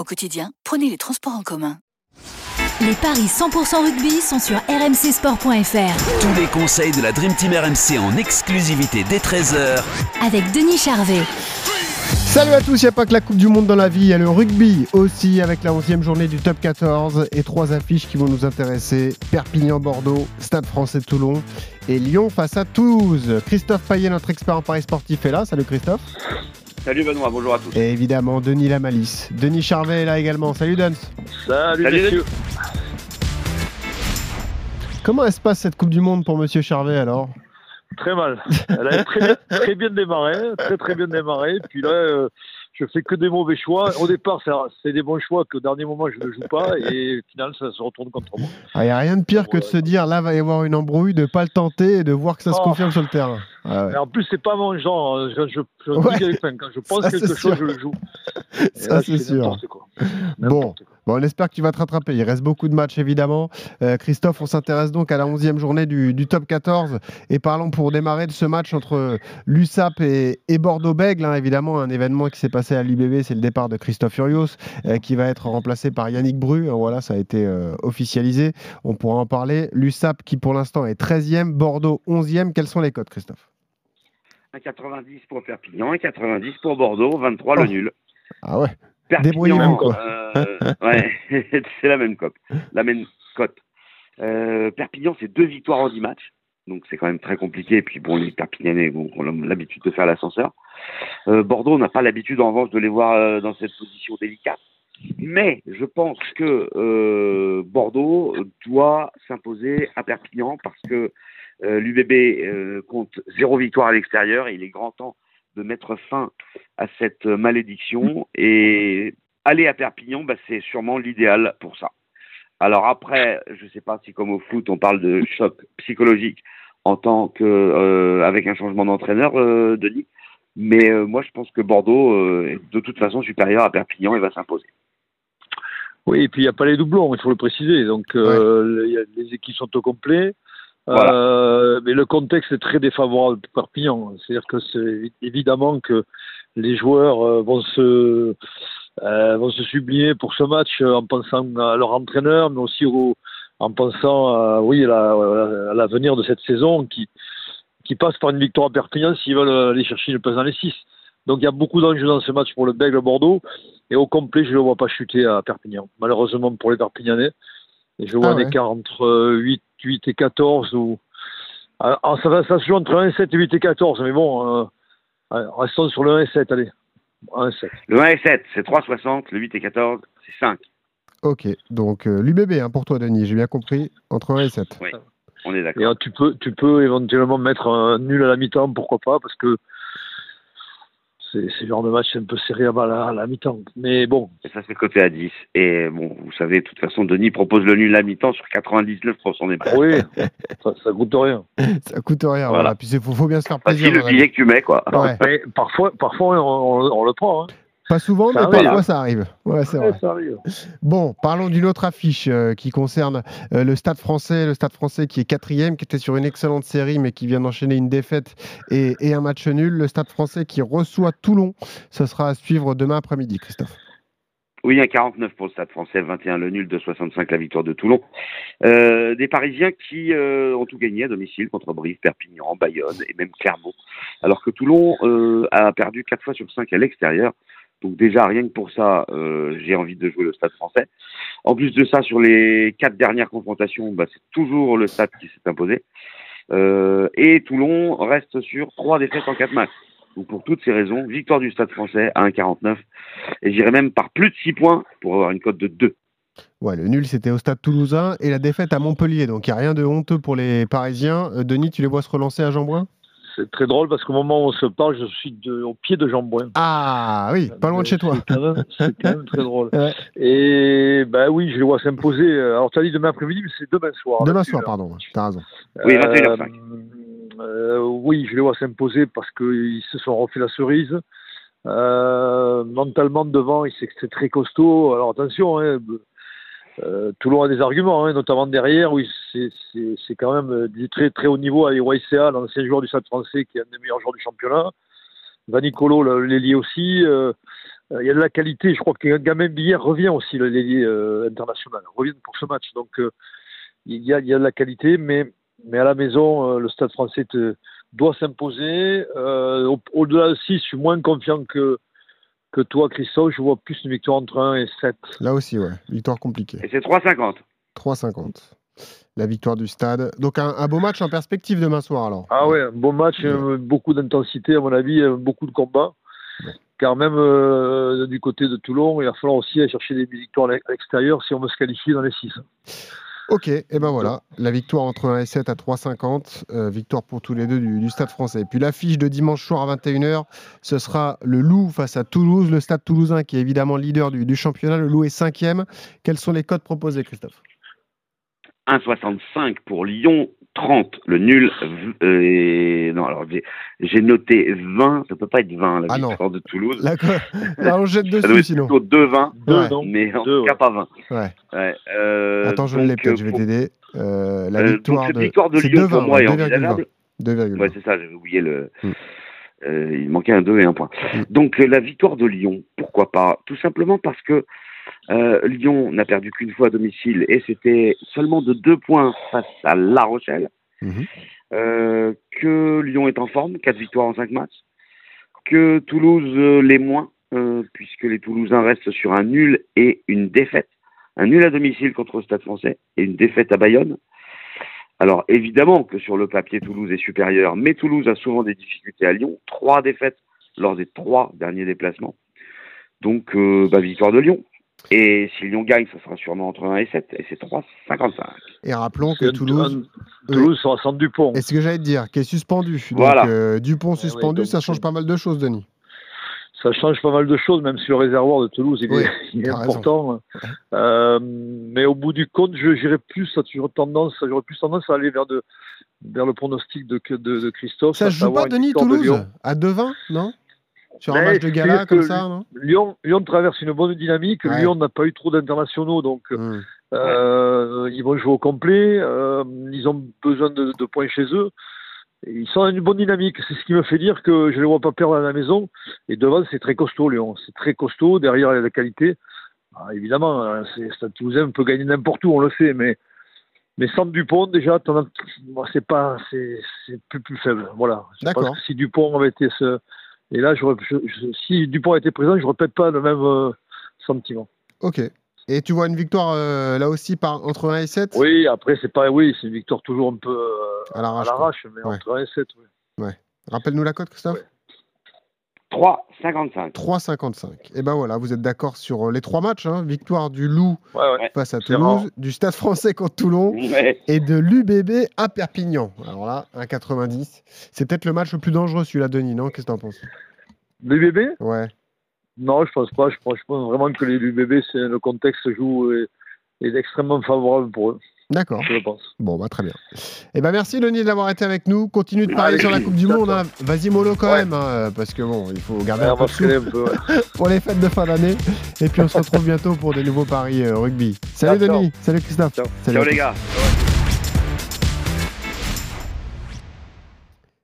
Au quotidien, prenez les transports en commun. Les paris 100% rugby sont sur rmcsport.fr. Tous les conseils de la Dream Team RMC en exclusivité dès 13h avec Denis Charvet. Salut à tous, il n'y a pas que la Coupe du Monde dans la vie, il y a le rugby aussi avec la 11e journée du top 14 et trois affiches qui vont nous intéresser. Perpignan-Bordeaux, Stade français Toulon et Lyon face à Toulouse. Christophe Payet, notre expert en paris sportif est là. Salut Christophe. Salut Benoît, bonjour à tous. Et évidemment Denis Lamalice. Denis Charvet est là également. Salut Duns. Salut, messieurs. Comment se passe cette Coupe du Monde pour Monsieur Charvet alors? Très mal. Elle a très bien, très bien démarré, très très bien démarré. Puis là, euh, je fais que des mauvais choix. Au départ, c'est des bons choix qu'au dernier moment, je ne joue pas. Et au final, ça se retourne contre moi. Il ah, n'y a rien de pire que de se dire là, va y avoir une embrouille, de ne pas le tenter et de voir que ça se oh. confirme sur le terrain. Ah en plus, c'est pas mon genre. Hein. Je, je, quand je pense quelque chose, je le joue. ça, c'est sûr. Bon. Bon, on espère que tu vas te rattraper. Il reste beaucoup de matchs, évidemment. Euh, Christophe, on s'intéresse donc à la 11e journée du, top 14. Et parlons pour démarrer de ce match entre l'USAP et, Bordeaux-Bègle. Hein. évidemment, un événement qui s'est passé à l'IBB, c'est le départ de Christophe Furios, euh, qui va être remplacé par Yannick Bru. Voilà, ça a été euh, officialisé. On pourra en parler. L'USAP qui, pour l'instant, est 13e. Bordeaux, 11e. Quels sont les codes, Christophe? 1,90 pour Perpignan, 1,90 pour Bordeaux, 23 le nul. Ah ouais. Perpignan, euh, ouais, c'est la même cote. La même cote. Euh, Perpignan, c'est deux victoires en 10 matchs. Donc c'est quand même très compliqué. Et puis bon, les Perpignanais bon, ont l'habitude de faire l'ascenseur. Euh, Bordeaux, n'a pas l'habitude en revanche de les voir dans cette position délicate. Mais je pense que Bordeaux doit s'imposer à Perpignan parce que L'UBB compte zéro victoire à l'extérieur et il est grand temps de mettre fin à cette malédiction. Et aller à Perpignan, bah, c'est sûrement l'idéal pour ça. Alors après, je ne sais pas si comme au foot, on parle de choc psychologique en tant que euh, avec un changement d'entraîneur, Denis. Mais moi, je pense que Bordeaux est de toute façon supérieur à Perpignan et va s'imposer. Oui, et puis il n'y a pas les doublons, il faut le préciser. Donc les équipes sont au complet. Euh, mais le contexte est très défavorable pour Perpignan. C'est-à-dire que c'est évidemment que les joueurs euh, vont se euh, vont se sublimer pour ce match en pensant à leur entraîneur, mais aussi en pensant à, oui, à l'avenir de cette saison qui, qui passe par une victoire à Perpignan s'ils veulent aller chercher une place dans les six. Donc il y a beaucoup d'enjeux dans ce match pour le Bègle Bordeaux. Et au complet, je ne le vois pas chuter à Perpignan. Malheureusement pour les Perpignanais. Et je vois ah un écart entre 8 8 et 14 ou alors, ah, ah, ça, va, ça se joue entre 1 et 7 et 8 et 14, mais bon, euh, restons sur le 1 et 7, allez. 1 et 7. Le 1 et 7, c'est 3,60, le 8 et 14, c'est 5. Ok, donc euh, l'UBB hein, pour toi, Denis, j'ai bien compris, entre 1 et 7. Oui, on est d'accord. Et euh, tu peux, tu peux éventuellement mettre un nul à la mi-temps, pourquoi pas, parce que c'est le genre de match un peu serré à la, mi-temps. Mais bon. Et ça, c'est côté à 10. Et bon, vous savez, de toute façon, Denis propose le nul à mi-temps sur 99 pour son épargne. Oui, ça, ça coûte rien. ça coûte rien, voilà. Puis il faut, bien se faire plaisir. C'est le billet que tu mets, quoi. parfois, parfois on, le prend. Hein. Pas souvent, mais parfois ça arrive. Ouais, c'est vrai. Bon, parlons d'une autre affiche euh, qui concerne euh, le Stade français. Le Stade français qui est quatrième, qui était sur une excellente série, mais qui vient d'enchaîner une défaite et, un match nul. Le Stade français qui reçoit Toulon. Ce sera à suivre demain après-midi, Christophe. Oui, un 49 pour le Stade français, 21 le nul, de 65 la victoire de Toulon. Euh, des Parisiens qui ont tout gagné à domicile contre Brive, Perpignan, Bayonne et même Clermont. Alors que Toulon a perdu 4 fois sur 5 à l'extérieur. Donc déjà, rien que pour ça, euh, j'ai envie de jouer le Stade français. En plus de ça, sur les quatre dernières confrontations, bah, c'est toujours le Stade qui s'est imposé. Euh, et Toulon reste sur trois défaites en quatre matchs. Donc pour toutes ces raisons, victoire du Stade français à 1,49. Et j'irai même par plus de 6 points pour avoir une cote de 2. Ouais, le nul, c'était au Stade toulousain et la défaite à Montpellier. Donc il n'y a rien de honteux pour les Parisiens. Euh, Denis, tu les vois se relancer à Jean c'est très drôle parce qu'au moment où on se parle, je suis au pied de Jean Bouin. Ah oui, pas loin de chez toi. C'est quand, même très drôle. Et ben oui, je le vois s'imposer. Alors tu as dit demain après-midi, mais c'est demain soir. Demain soir, pardon, tu as raison. Oui, 21h05. Euh, oui, je les vois s'imposer parce qu'ils se sont refait la cerise. Euh, mentalement devant, c'est très costaud. Alors attention, hein, euh, Toulon a des arguments, hein, notamment derrière, oui, c'est quand même du très très haut niveau avec YCA, l'ancien joueur du Stade français qui est un des meilleurs joueurs du championnat. Vanicolo, l'ailier aussi. Euh, il y a de la qualité. Je crois que Gamin Billet revient aussi, l'ailier euh, international, revient pour ce match. Donc il y, a, de la qualité, mais, à la maison, le Stade français doit s'imposer. Au-delà de 6, je suis moins confiant que, que toi, Christophe, je vois plus une victoire entre 1 et 7. Là aussi, ouais, victoire compliquée. Et c'est 3,50. 3,50. La victoire du stade. Donc un, beau match en perspective demain soir alors. Ah ouais, un beau match, euh, beaucoup d'intensité à mon avis, euh, beaucoup de combats. Car même euh, du côté de Toulon, il va falloir aussi aller chercher des victoires à l'extérieur si on veut se qualifier dans les 6. Ok, et ben voilà, la victoire entre 1 et 7 à 3,50, euh, victoire pour tous les deux du, Stade français. Et puis l'affiche de dimanche soir à 21h, ce sera le Loup face à Toulouse, le Stade toulousain qui est évidemment leader du, du championnat. Le Loup est cinquième. Quels sont les codes proposés, Christophe? 1,65 pour Lyon, 30. Le nul, euh, non, alors j'ai noté 20, ça peut pas être 20, la ah victoire de Toulouse. Là, on jette dessus ça doit sinon. plutôt 2-20, mais en tout cas pas 20. Ouais. ouais euh, Attends, je l'ai peut-être, je vais t'aider. Euh, la victoire, donc, de... victoire de Lyon, 2, pour moi, est envisageable. 2,20. Ouais, c'est ça, j'avais oublié le. Mm. Euh, il manquait un 2 et un point. Mm. Donc la victoire de Lyon, pourquoi pas? Tout simplement parce que euh, Lyon n'a perdu qu'une fois à domicile et c'était seulement de deux points face à La Rochelle. Mhm. Euh, que Lyon est en forme, quatre victoires en cinq matchs. Que Toulouse euh, l'est moins, puisque les Toulousains restent sur un nul et une défaite. Un nul à domicile contre le Stade français et une défaite à Bayonne. Alors évidemment que sur le papier, Toulouse est supérieur, mais Toulouse a souvent des difficultés à Lyon. Trois défaites lors des trois derniers déplacements. Donc, bah, victoire de Lyon. Et si Lyon gagne, ça sera sûrement entre 1 et 7, et c'est 3,55. Et rappelons que Toulouse. Toulouse sera sans Dupont. Et ce que j'allais te dire, qui est suspendu. Voilà. Donc, euh, Dupont eh suspendu, ça change pas mal de choses, Denis. Ça change pas mal de choses, même si le réservoir de Toulouse il est, important. Euh, mais au bout du compte, j'irais plus, j'aurais tendance, plus tendance à aller vers, de, vers le pronostic de, de, de Christophe. Ça se joue pas, Denis, Toulouse À 2-20, non? Sur un match de gala comme ça, non Lyon, Lyon traverse une bonne dynamique. Lyon n'a pas eu trop d'internationaux, donc hmm. euh, ils vont jouer au complet. Euh, ils ont besoin de, points chez eux. ils sont dans une bonne dynamique. C'est ce qui me fait dire que je ne les vois pas perdre à la maison. Et devant, c'est très costaud, Lyon. C'est très costaud. Derrière, il y a la qualité. Ah, évidemment, hein, Stade Toulousain peut gagner n'importe où, on le sait, mais mais sans Dupont, déjà, c'est pas, c'est plus plus faible. Voilà. D'accord. Si Dupont avait été ce, et là, je, si Dupont était présent, je ne répète pas le même euh, sentiment. Ok. Et tu vois une victoire euh, là aussi par, entre 1 et 7 Oui, après, c'est pas. Oui, c'est une victoire toujours un peu euh, à l'arrache, mais entre 1 et 7. Oui. Ouais. Rappelle-nous la cote, Christophe? 3,55. 3,55. Et ben voilà, vous êtes d'accord sur euh, les trois matchs. Hein. Victoire du Loup face à Toulouse, du Stade français contre Toulon et de l'UBB à Perpignan. Alors là, 1,90. C'est peut-être le match le plus dangereux celui-là, Denis, non? Qu'est-ce que tu en penses L'UBB Ouais. Non, je pense pas. Je pense, vraiment que l'UBB, le contexte joue est, est extrêmement favorable pour eux. D'accord. Bon, bah, très bien. Eh ben, merci, Denis, d'avoir été avec nous. Continue de parler sur la Coupe du Monde. Hein. Vas-y, mollo, quand même, hein, parce que bon, il faut garder un peu de pour les fêtes de fin d'année. Et puis, on se retrouve bientôt pour des nouveaux paris euh, rugby. Salut, Denis. Salut, Christophe. Salut, ciao les gars.